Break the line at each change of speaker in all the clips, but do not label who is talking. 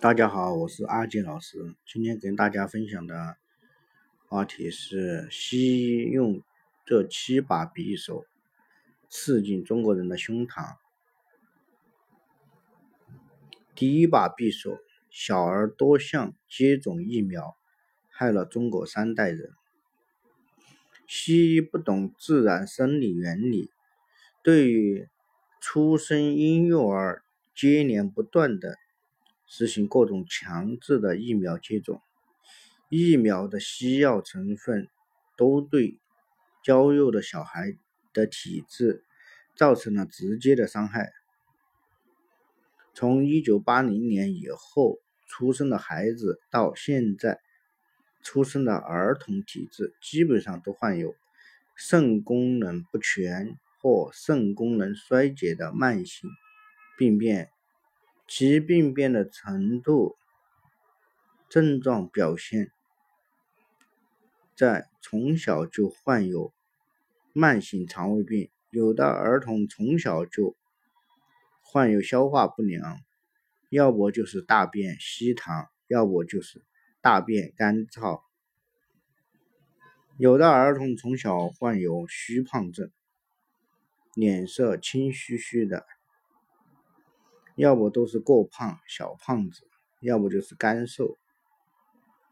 大家好，我是阿杰老师。今天跟大家分享的话题是：西医用这七把匕首刺进中国人的胸膛。第一把匕首，小儿多项接种疫苗害了中国三代人。西医不懂自然生理原理，对于出生婴幼儿接连不断的。实行各种强制的疫苗接种，疫苗的西药成分都对娇幼的小孩的体质造成了直接的伤害。从一九八零年以后出生的孩子到现在出生的儿童体质基本上都患有肾功能不全或肾功能衰竭的慢性病变。其病变的程度、症状表现，在从小就患有慢性肠胃病，有的儿童从小就患有消化不良，要不就是大便稀溏，要不就是大便干燥，有的儿童从小患有虚胖症，脸色青虚虚的。要不都是过胖小胖子，要不就是干瘦，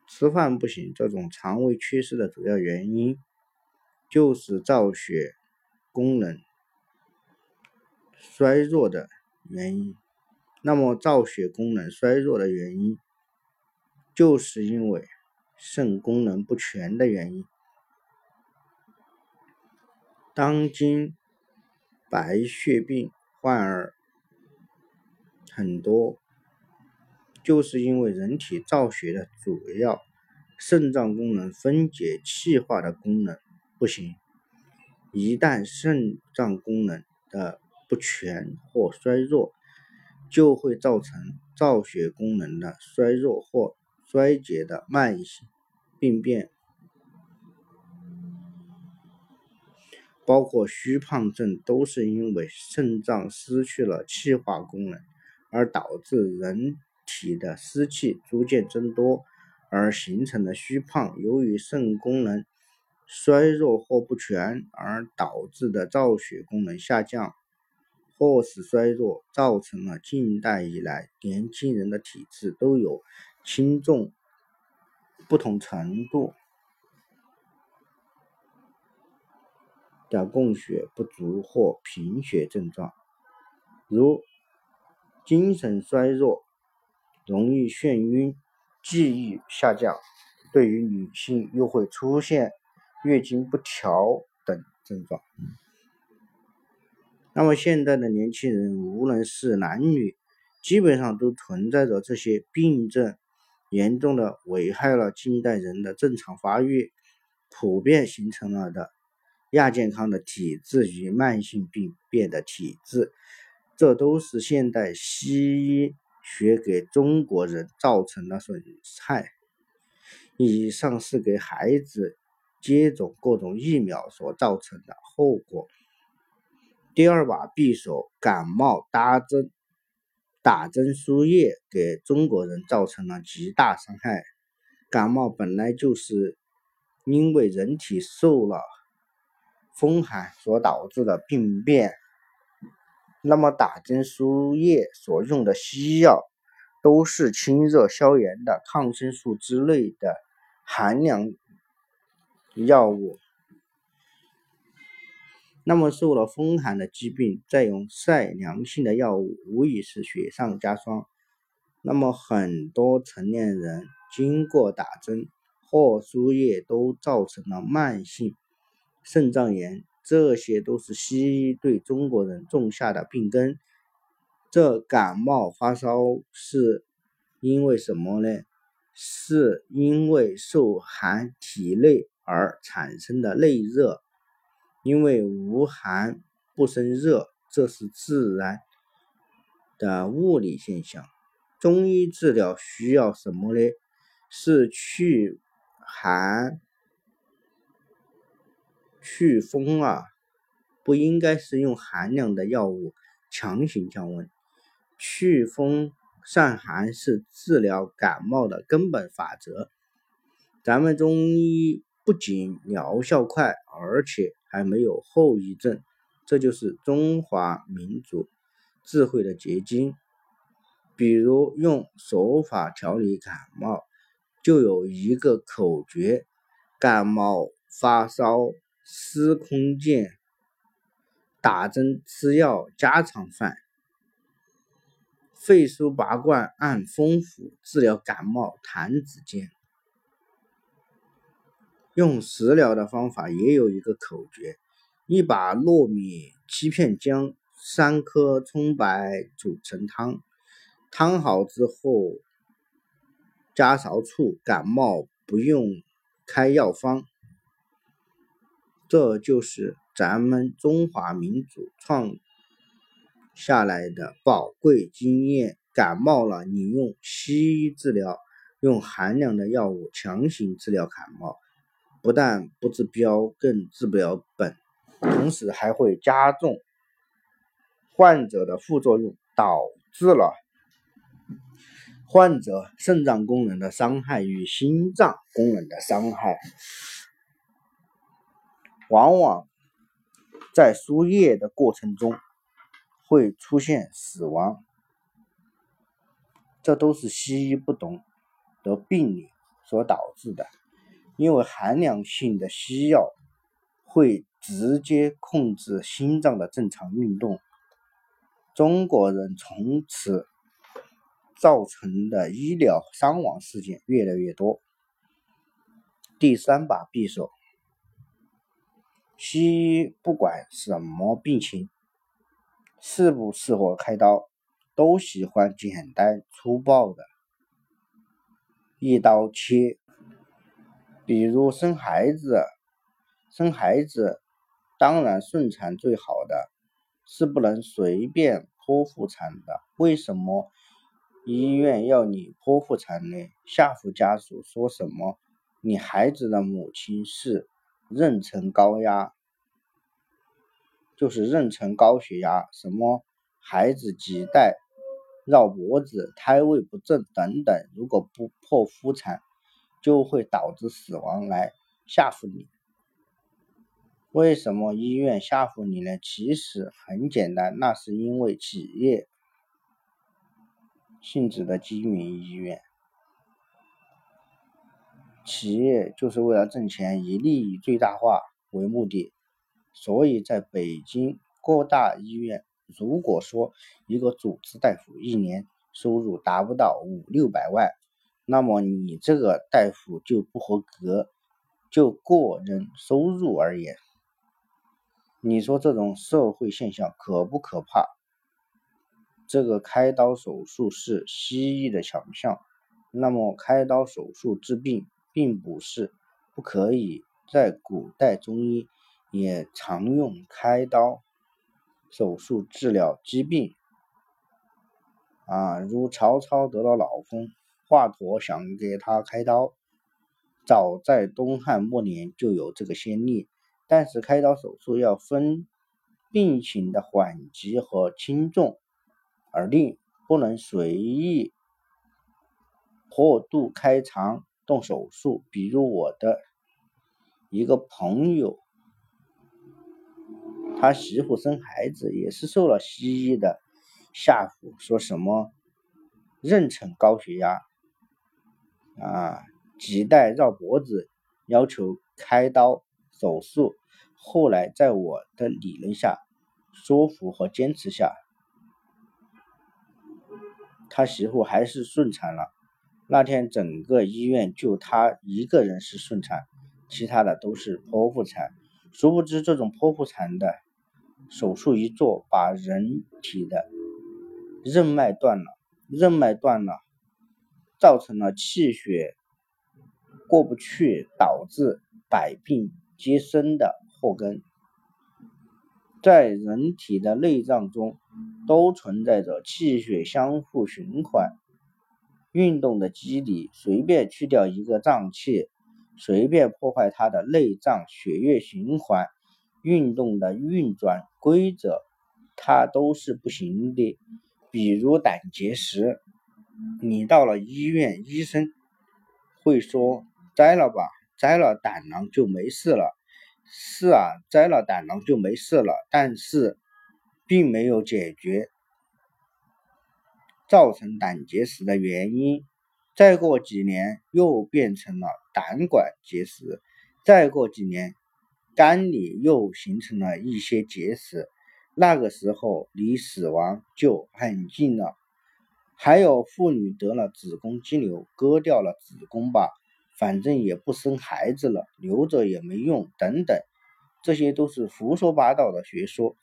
吃饭不行。这种肠胃缺失的主要原因就是造血功能衰弱的原因。那么造血功能衰弱的原因，就是因为肾功能不全的原因。当今白血病患儿。很多就是因为人体造血的主要肾脏功能分解气化的功能不行，一旦肾脏功能的不全或衰弱，就会造成造血功能的衰弱或衰竭的慢性病变，包括虚胖症，都是因为肾脏失去了气化功能。而导致人体的湿气逐渐增多，而形成的虚胖，由于肾功能衰弱或不全而导致的造血功能下降或是衰弱，造成了近代以来年轻人的体质都有轻重不同程度的供血不足或贫血症状，如。精神衰弱，容易眩晕，记忆下降。对于女性，又会出现月经不调等症状。那么，现在的年轻人，无论是男女，基本上都存在着这些病症，严重的危害了近代人的正常发育，普遍形成了的亚健康的体质与慢性病变的体质。这都是现代西医学给中国人造成的损害。以上是给孩子接种各种疫苗所造成的后果。第二把匕首，感冒打针，打针输液给中国人造成了极大伤害。感冒本来就是因为人体受了风寒所导致的病变。那么打针输液所用的西药都是清热消炎的抗生素之类的寒凉药物。那么受了风寒的疾病，再用晒凉性的药物，无疑是雪上加霜。那么很多成年人经过打针或输液，都造成了慢性肾脏炎。这些都是西医对中国人种下的病根。这感冒发烧是因为什么呢？是因为受寒体内而产生的内热。因为无寒不生热，这是自然的物理现象。中医治疗需要什么呢？是去寒。祛风啊，不应该是用寒凉的药物强行降温。祛风散寒是治疗感冒的根本法则。咱们中医不仅疗效快，而且还没有后遗症，这就是中华民族智慧的结晶。比如用手法调理感冒，就有一个口诀：感冒发烧司空见，打针吃药家常饭。肺腧拔罐按风府，治疗感冒弹指间。用食疗的方法也有一个口诀：一把糯米，七片姜，三颗葱白煮成汤，汤好之后加勺醋，感冒不用开药方。这就是咱们中华民族创下来的宝贵经验。感冒了，你用西医治疗，用寒凉的药物强行治疗感冒。不但不治标，更治不了本，同时还会加重患者的副作用，导致了患者肾脏功能的伤害与心脏功能的伤害，往往在输液的过程中会出现死亡，这都是西医不懂的病理所导致的。因为寒凉性的西药会直接控制心脏的正常运动，中国人从此造成的医疗伤亡事件越来越多。第三把匕首，西医不管什么病情，适不适合开刀，都喜欢简单粗暴的一刀切。比如生孩子，生孩子当然顺产最好的，是不能随便剖腹产的。为什么医院要你剖腹产呢？吓唬家属说什么你孩子的母亲是妊娠高压，就是妊娠高血压，什么孩子脐带绕脖子、胎位不正等等，如果不破腹产。就会导致死亡来吓唬你。为什么医院吓唬你呢？其实很简单，那是因为企业性质的经营医院，企业就是为了挣钱，以利益最大化为目的。所以在北京各大医院，如果说一个主治大夫一年收入达不到五六百万，那么你这个大夫就不合格，就个人收入而言，你说这种社会现象可不可怕？这个开刀手术是西医的强项，那么开刀手术治病并不是不可以，在古代中医也常用开刀手术治疗疾病，啊，如曹操得了脑风。华佗想给他开刀，早在东汉末年就有这个先例。但是开刀手术要分病情的缓急和轻重而定，不能随意过度开肠动手术。比如我的一个朋友，他媳妇生孩子也是受了西医的吓唬，说什么妊娠高血压。啊，脐带绕脖子，要求开刀手术。后来在我的理论下、说服和坚持下，他媳妇还是顺产了。那天整个医院就他一个人是顺产，其他的都是剖腹产。殊不知，这种剖腹产的手术一做，把人体的任脉断了，任脉断了。造成了气血过不去，导致百病皆生的祸根。在人体的内脏中，都存在着气血相互循环、运动的机理。随便去掉一个脏器，随便破坏它的内脏血液循环运动的运转规则，它都是不行的。比如胆结石。你到了医院，医生会说摘了吧，摘了胆囊就没事了。是啊，摘了胆囊就没事了，但是并没有解决造成胆结石的原因。再过几年又变成了胆管结石，再过几年肝里又形成了一些结石，那个时候离死亡就很近了。还有妇女得了子宫肌瘤，割掉了子宫吧，反正也不生孩子了，留着也没用，等等，这些都是胡说八道的学说，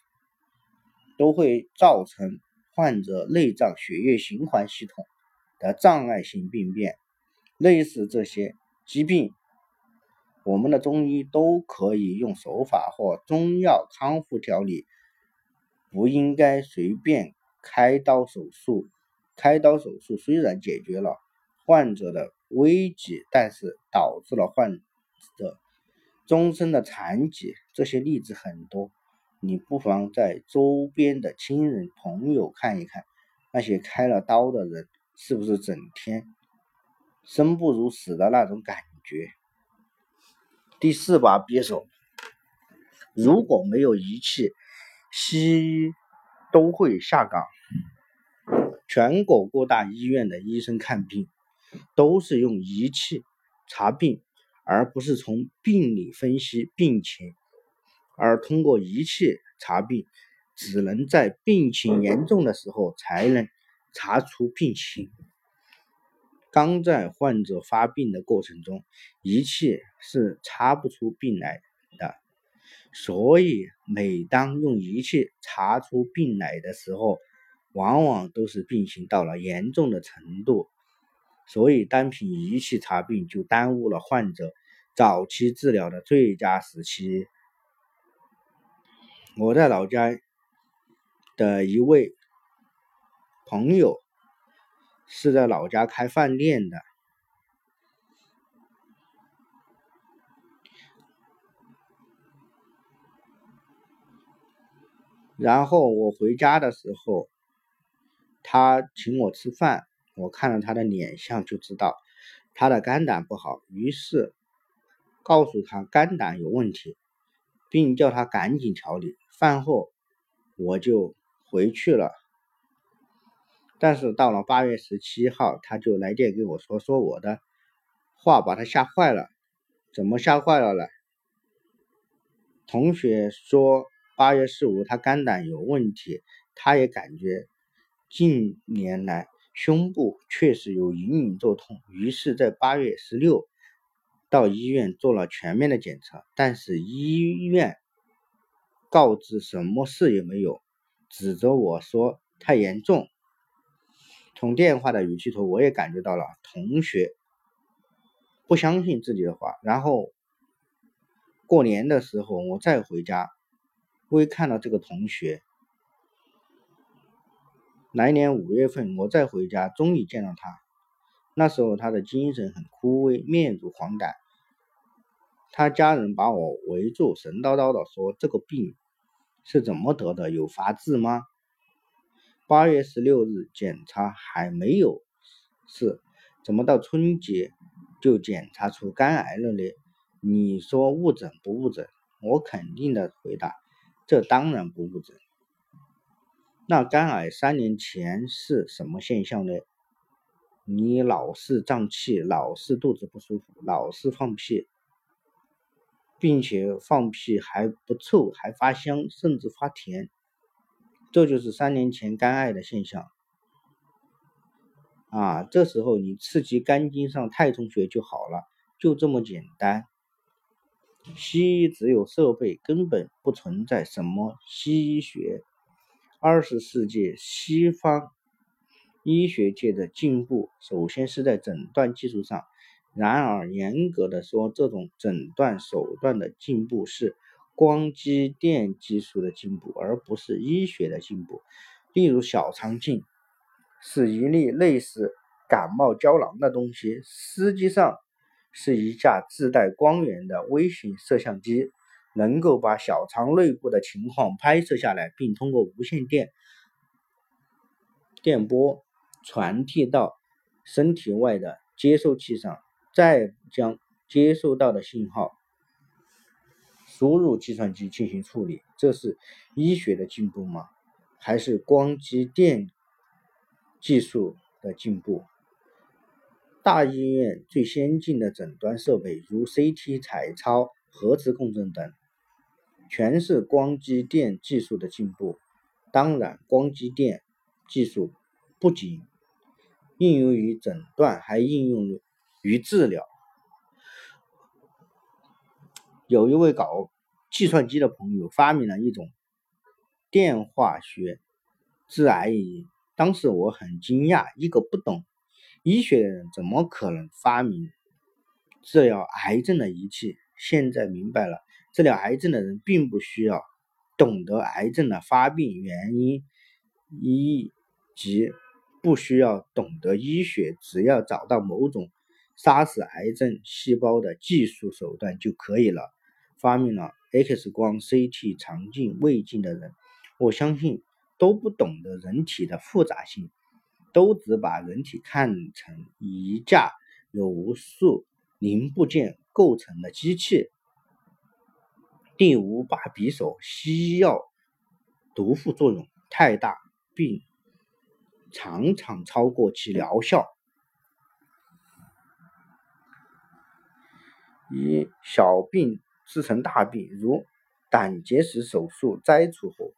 都会造成患者内脏血液循环系统的障碍性病变。类似这些疾病，我们的中医都可以用手法或中药康复调理，不应该随便开刀手术。开刀手术虽然解决了患者的危急，但是导致了患者终身的残疾。这些例子很多，你不妨在周边的亲人朋友看一看，那些开了刀的人是不是整天生不如死的那种感觉？第四把匕首，如果没有仪器，西医都会下岗。全国各大医院的医生看病都是用仪器查病，而不是从病理分析病情。而通过仪器查病，只能在病情严重的时候才能查出病情。刚在患者发病的过程中，仪器是查不出病来的。所以，每当用仪器查出病来的时候，往往都是病情到了严重的程度，所以单凭仪器查病就耽误了患者早期治疗的最佳时期。我在老家的一位朋友是在老家开饭店的，然后我回家的时候。他请我吃饭，我看了他的脸相就知道他的肝胆不好，于是告诉他肝胆有问题，并叫他赶紧调理。饭后我就回去了，但是到了八月十七号，他就来电给我说，说我的话把他吓坏了。怎么吓坏了呢？同学说八月十五他肝胆有问题，他也感觉。近年来，胸部确实有隐隐作痛，于是，在八月十六到医院做了全面的检查，但是医院告知什么事也没有，指责我说太严重。从电话的语气头，我也感觉到了同学不相信自己的话。然后过年的时候，我再回家，我也看到这个同学。来年五月份，我再回家，终于见到他。那时候他的精神很枯萎，面如黄疸。他家人把我围住，神叨叨的说：“这个病是怎么得的？有法治吗？”八月十六日检查还没有事，怎么到春节就检查出肝癌了呢？你说误诊不误诊？我肯定的回答：“这当然不误诊。”那肝癌三年前是什么现象呢？你老是胀气，老是肚子不舒服，老是放屁，并且放屁还不臭，还发香，甚至发甜，这就是三年前肝癌的现象。啊，这时候你刺激肝经上太冲穴就好了，就这么简单。西医只有设备，根本不存在什么西医学。二十世纪西方医学界的进步，首先是在诊断技术上。然而，严格的说，这种诊断手段的进步是光机电技术的进步，而不是医学的进步。例如，小肠镜是一粒类似感冒胶囊的东西，实际上是一架自带光源的微型摄像机。能够把小肠内部的情况拍摄下来，并通过无线电电波传递到身体外的接收器上，再将接收到的信号输入计算机进行处理。这是医学的进步吗？还是光机电技术的进步？大医院最先进的诊断设备，如 CT、彩超、核磁共振等，全是光机电技术的进步。当然，光机电技术不仅应用于诊断，还应用于于治疗。有一位搞计算机的朋友发明了一种电化学致癌仪，当时我很惊讶，一个不懂。医学的人怎么可能发明治疗癌症的仪器？现在明白了，治疗癌症的人并不需要懂得癌症的发病原因，以及不需要懂得医学，只要找到某种杀死癌症细胞的技术手段就可以了。发明了 X 光、CT、肠镜、胃镜的人，我相信都不懂得人体的复杂性。都只把人体看成一架由无数零部件构成的机器。第五把匕首，西药毒副作用太大，并常常超过其疗效。一小病制成大病，如胆结石手术摘除后。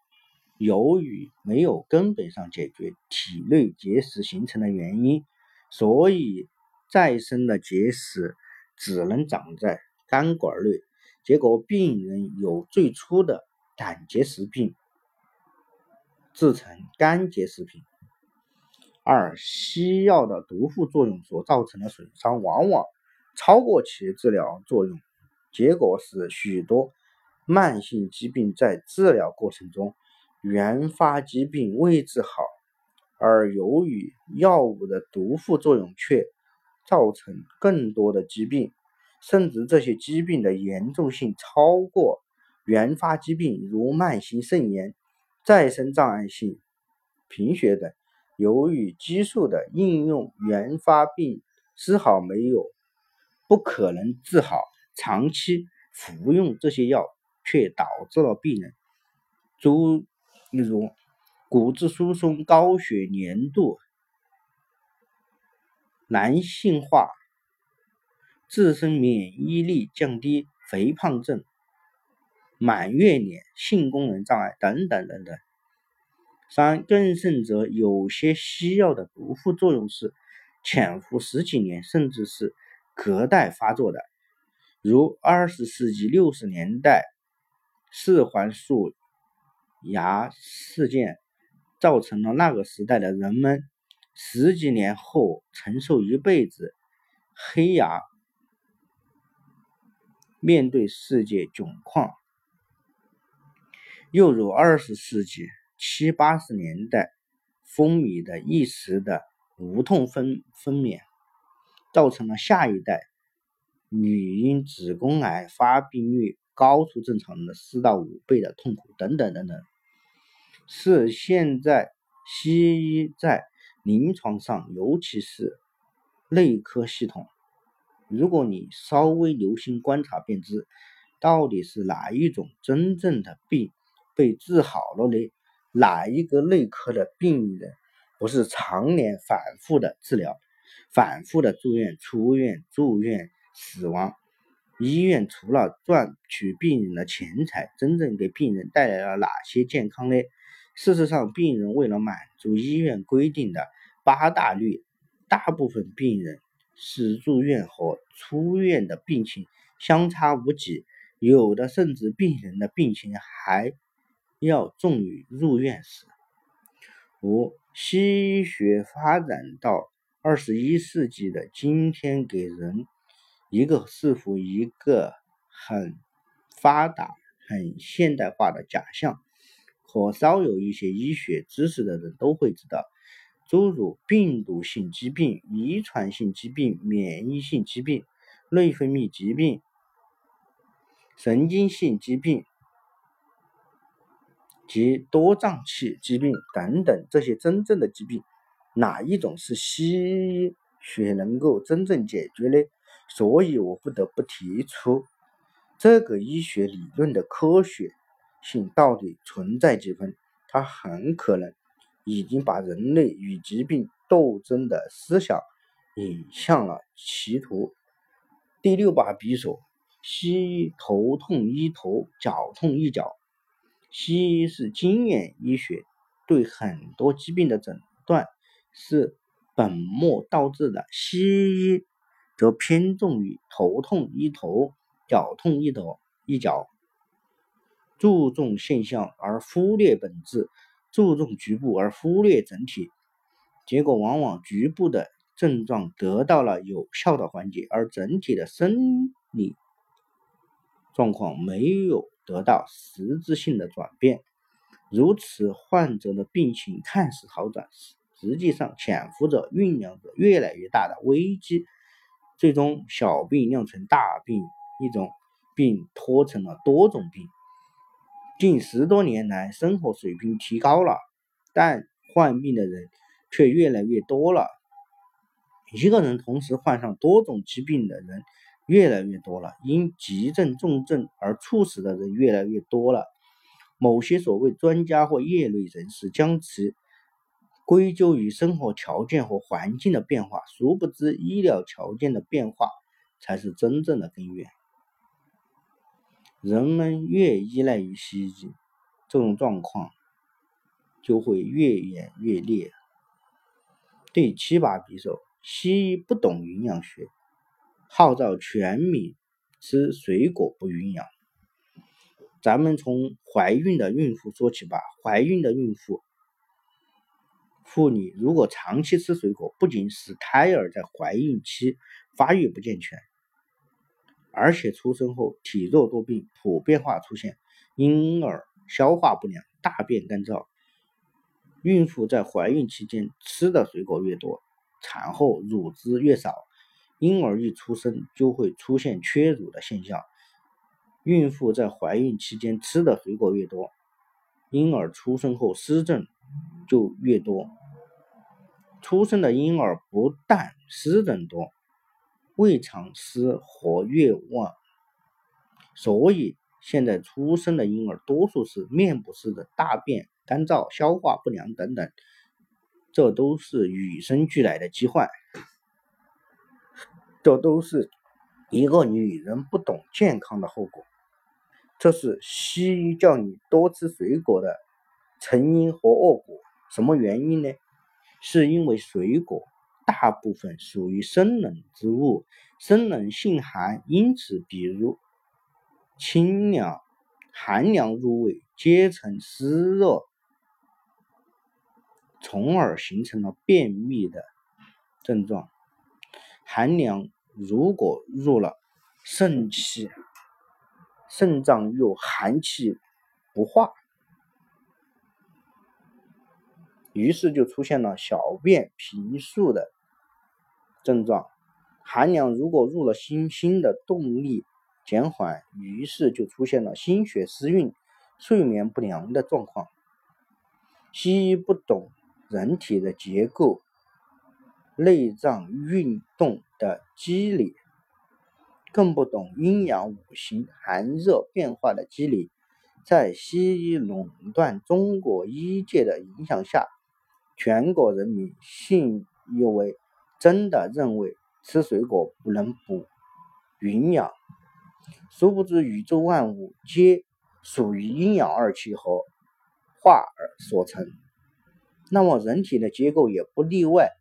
由于没有根本上解决体内结石形成的原因，所以再生的结石只能长在肝管内，结果病人有最初的胆结石病，制成肝结石病。二、西药的毒副作用所造成的损伤往往超过其治疗作用，结果使许多慢性疾病在治疗过程中。原发疾病未治好，而由于药物的毒副作用却造成更多的疾病，甚至这些疾病的严重性超过原发疾病，如慢性肾炎、再生障碍性贫血等。由于激素的应用，原发病丝毫没有不可能治好，长期服用这些药却导致了病人诸。如，骨质疏松、高血粘度、男性化、自身免疫力降低、肥胖症、满月脸、性功能障碍等等等等。三，更甚者，有些西药的毒副作用是潜伏十几年，甚至是隔代发作的，如二十世纪六十年代四环素。牙事件造成了那个时代的人们十几年后承受一辈子黑牙，面对世界窘况。又如二十世纪七八十年代风靡的一时的无痛分分娩，造成了下一代女婴子宫癌发病率。高出正常人的四到五倍的痛苦，等等等等，是现在西医在临床上，尤其是内科系统，如果你稍微留心观察，便知到底是哪一种真正的病被治好了呢？哪一个内科的病人不是常年反复的治疗，反复的住院、出院、住院、死亡？医院除了赚取病人的钱财，真正给病人带来了哪些健康呢？事实上，病人为了满足医院规定的八大率，大部分病人是住院和出院的病情相差无几，有的甚至病人的病情还要重于入院时。五，西医学发展到二十一世纪的今天，给人。一个似乎一个很发达、很现代化的假象，和稍有一些医学知识的人都会知道，诸如病毒性疾病、遗传性疾病、免疫性疾病、内分泌疾病、神经性疾病及多脏器疾病等等这些真正的疾病，哪一种是西医？学能够真正解决呢？所以我不得不提出，这个医学理论的科学性到底存在几分？它很可能已经把人类与疾病斗争的思想引向了歧途。第六把匕首，西医头痛医头，脚痛医脚。西医是经验医学，对很多疾病的诊断是本末倒置的。西医则偏重于头痛医头，脚痛医头一脚，注重现象而忽略本质，注重局部而忽略整体，结果往往局部的。症状得到了有效的缓解，而整体的生理状况没有得到实质性的转变。如此，患者的病情看似好转，实际上潜伏着、酝酿着越来越大的危机，最终小病酿成大病，一种病拖成了多种病。近十多年来，生活水平提高了，但患病的人却越来越多了。一个人同时患上多种疾病的人越来越多了，因急症重症而猝死的人越来越多了。某些所谓专家或业内人士将其归咎于生活条件和环境的变化，殊不知医疗条件的变化才是真正的根源。人们越依赖于西医，这种状况就会越演越烈。第七把匕首。西医不懂营养学，号召全民吃水果不营养。咱们从怀孕的孕妇说起吧。怀孕的孕妇妇女如果长期吃水果，不仅使胎儿在怀孕期发育不健全，而且出生后体弱多病普遍化出现，婴儿消化不良、大便干燥。孕妇在怀孕期间吃的水果越多。产后乳汁越少，婴儿一出生就会出现缺乳的现象。孕妇在怀孕期间吃的水果越多，婴儿出生后湿症就越多。出生的婴儿不但湿疹多，胃肠湿火越旺。所以现在出生的婴儿多数是面部湿疹、大便干燥、消化不良等等。这都是与生俱来的疾患，这都是一个女人不懂健康的后果。这是西医叫你多吃水果的成因和恶果。什么原因呢？是因为水果大部分属于生冷之物，生冷性寒，因此比如清凉、寒凉入胃，皆成湿热。从而形成了便秘的症状。寒凉如果入了肾气，肾脏又寒气不化，于是就出现了小便频数的症状。寒凉如果入了心，心的动力减缓，于是就出现了心血失运、睡眠不良的状况。西医不懂。人体的结构、内脏运动的机理，更不懂阴阳五行、寒热变化的机理。在西医垄断中国医界的影响下，全国人民信以为真的认为吃水果不能补营养，殊不知宇宙万物皆属于阴阳二气和化而所成。那么人体的结构也不例外，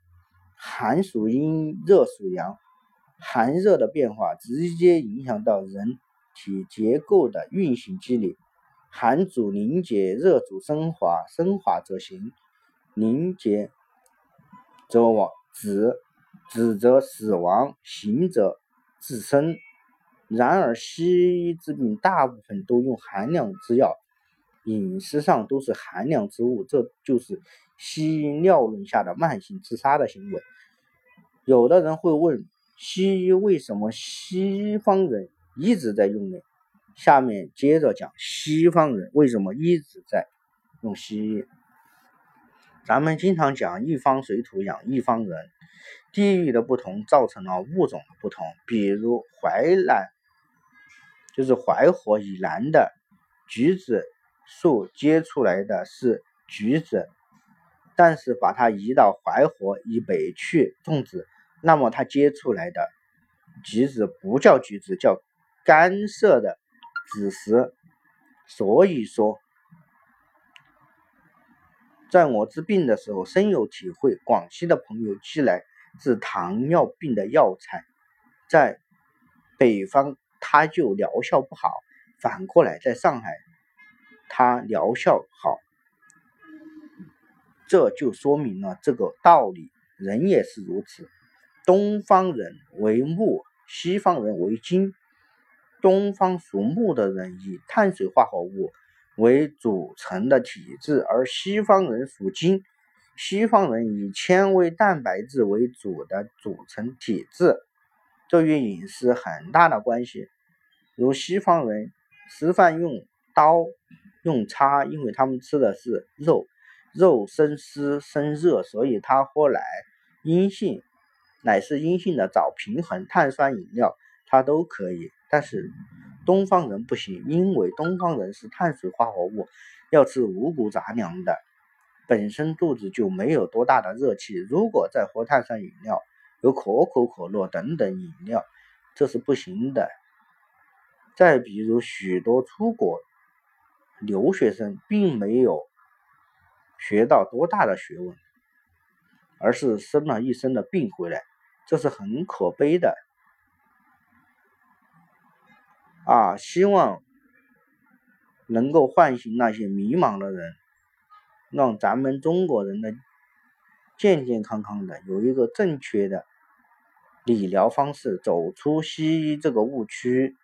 寒属阴，热属阳，寒热的变化直接影响到人体结构的运行机理。寒主凝结，热主升华，升华则行，凝结则亡，止止则死亡，行则自生。然而西医治病大部分都用寒凉之药。饮食上都是寒凉之物，这就是西医尿论下的慢性自杀的行为。有的人会问：西医为什么西方人一直在用呢？下面接着讲西方人为什么一直在用西医。咱们经常讲一方水土养一方人，地域的不同造成了物种的不同。比如淮南，就是淮河以南的橘子树结出来的是橘子，但是把它移到淮河以北去种植，那么它结出来的橘子不叫橘子，叫干涩的子实。所以说。在我治病的时候深有体会。广西的朋友寄来治糖尿病的药材，在北方他就疗效不好，反过来在上海他疗效好，这就说明了这个道理。人也是如此，东方人为木，西方人为金。东方属木的人以碳水化合物。为组成的体质，而西方人属金，西方人以纤维蛋白质为主的组成体质，这与饮食很大的关系。如西方人吃饭用刀用叉，因为他们吃的是肉，肉生湿生热，所以他喝奶阴性，奶是阴性的，找平衡碳酸饮料他都可以，但是。东方人不行，因为东方人是碳水化合物，要吃五谷杂粮的，本身肚子就没有多大的热气。如果再喝碳酸饮料，有可口可乐等等饮料，这是不行的。再比如，许多出国留学生并没有学到多大的学问，而是生了一身的病回来，这是很可悲的。啊，希望能够唤醒那些迷茫的人，让咱们中国人的健健康康的，有一个正确的理疗方式，走出西医这个误区。